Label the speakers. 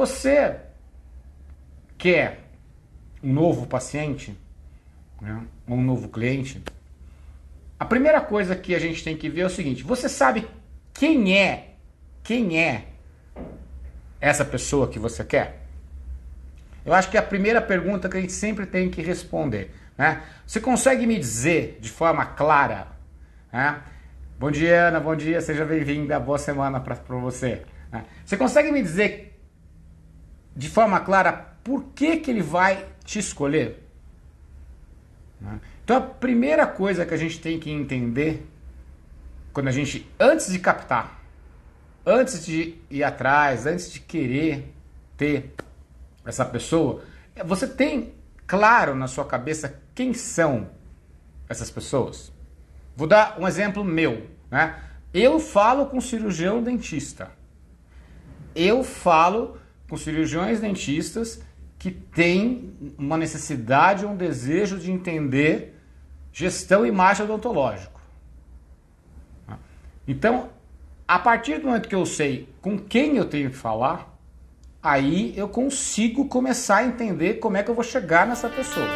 Speaker 1: você quer um novo paciente, né, um novo cliente, a primeira coisa que a gente tem que ver é o seguinte: você sabe quem é, quem é essa pessoa que você quer? Eu acho que é a primeira pergunta que a gente sempre tem que responder. Né? Você consegue me dizer de forma clara? Né? Bom dia, Ana, bom dia, seja bem-vinda, boa semana para você. Né? Você consegue me dizer de forma clara por que, que ele vai te escolher? Né? Então a primeira coisa que a gente tem que entender quando a gente, antes de captar, antes de ir atrás, antes de querer ter essa pessoa, você tem claro na sua cabeça quem são essas pessoas? Vou dar um exemplo meu. Né? Eu falo com cirurgião dentista. Eu falo com cirurgiões dentistas que têm uma necessidade, um desejo de entender gestão e marcha odontológico. Então, a partir do momento que eu sei com quem eu tenho que falar, aí eu consigo começar a entender como é que eu vou chegar nessa pessoa.